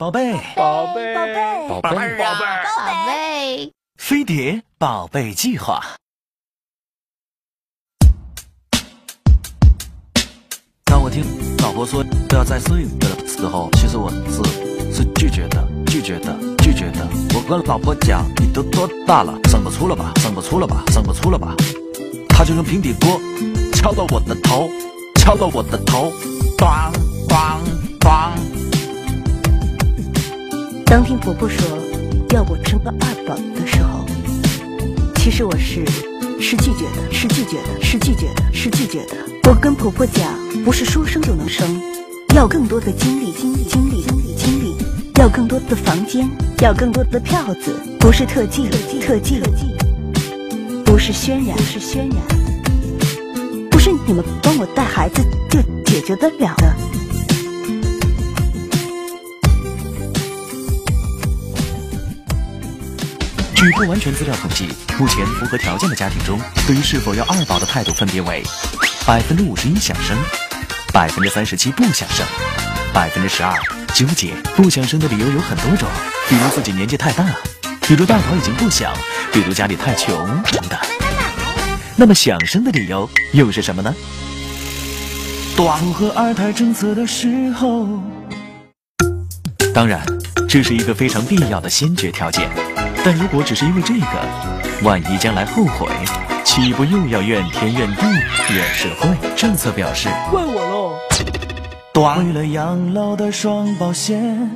宝贝，宝贝，宝贝，宝贝，宝贝，宝贝，飞碟宝贝计划。当我听老婆说要再生一个的时候，其实我是是拒绝的，拒绝的，拒绝的。我跟老婆讲，你都多大了，生不出了吧，生不出了吧，生不出了吧。她就用平底锅敲到我的头，敲到我的头，咣咣咣。当听婆婆说要我生个二宝的时候，其实我是是拒绝的，是拒绝的，是拒绝的，是拒绝的。我跟婆婆讲，不是说生就能生，要更多的精力，精力，精力，精力，精力，要更多的房间，要更多的票子，不是特技，特技，特技，不是渲染，不是渲染，不是你们帮我带孩子就解决得了的。据不完全资料统计，目前符合条件的家庭中，对于是否要二宝的态度分别为：百分之五十一想生，百分之三十七不想生，百分之十二纠结。不想生的理由有很多种，比如自己年纪太大，比如大宝已经不小，比如家里太穷等等。那么想生的理由又是什么呢？符合二胎政策的时候，当然，这是一个非常必要的先决条件。但如果只是因为这个，万一将来后悔，岂不又要怨天怨地怨社会？政策表示怪我喽。为了养老的双保险，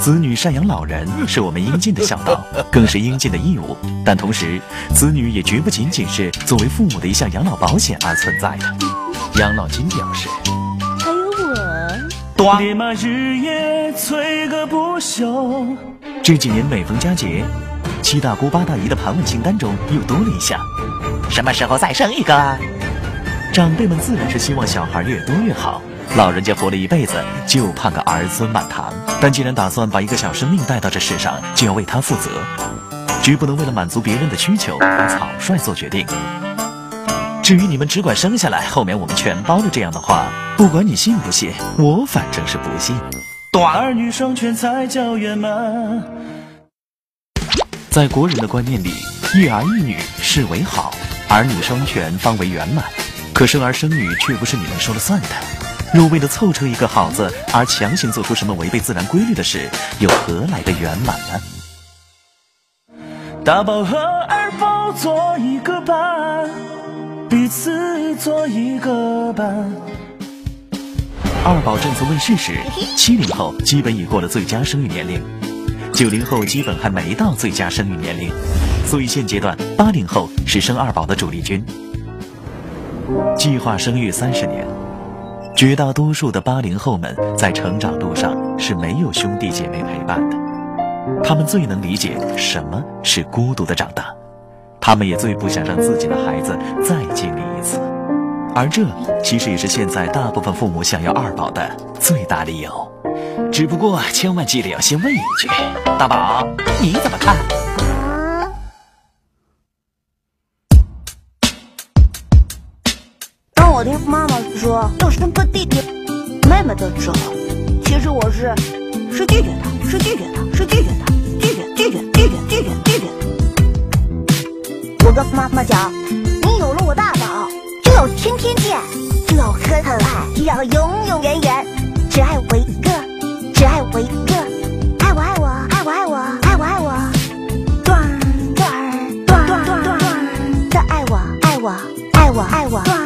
子女赡养老人是我们应尽的孝道，更是应尽的义务。但同时，子女也绝不仅仅是作为父母的一项养老保险而存在的。养老金表示，还有我，爹妈日夜催个不休。这几年每逢佳节，七大姑八大姨的盘问清单中又多了一项：什么时候再生一个？长辈们自然是希望小孩越多越好，老人家活了一辈子就盼个儿孙满堂。但既然打算把一个小生命带到这世上，就要为他负责，绝不能为了满足别人的需求而草率做决定。至于你们只管生下来，后面我们全包了这样的话，不管你信不信，我反正是不信。短儿女双全才叫圆满。在国人的观念里，一儿一女是为好，儿女双全方为圆满。可生儿生女却不是你们说了算的。若为了凑成一个好字而强行做出什么违背自然规律的事，又何来的圆满呢？大宝和二宝做一个伴，彼此做一个伴。二宝政策问世时，七零后基本已过了最佳生育年龄，九零后基本还没到最佳生育年龄，所以现阶段八零后是生二宝的主力军。计划生育三十年，绝大多数的八零后们在成长路上是没有兄弟姐妹陪伴的，他们最能理解什么是孤独的长大，他们也最不想让自己的孩子再经历一次。而这其实也是现在大部分父母想要二宝的最大理由，只不过千万记得要先问一句：大宝，你怎么看？当我听妈妈说要生个弟弟妹妹的时候，其实我是是拒绝的，是拒绝的，是拒绝的，拒绝拒绝拒绝拒绝拒绝。我跟妈妈讲，天天见，就要很很爱，就要永永远远，只爱我一个，只爱我一个，爱我爱我爱我爱我爱我爱我，段段段段段的爱我爱我爱我爱我。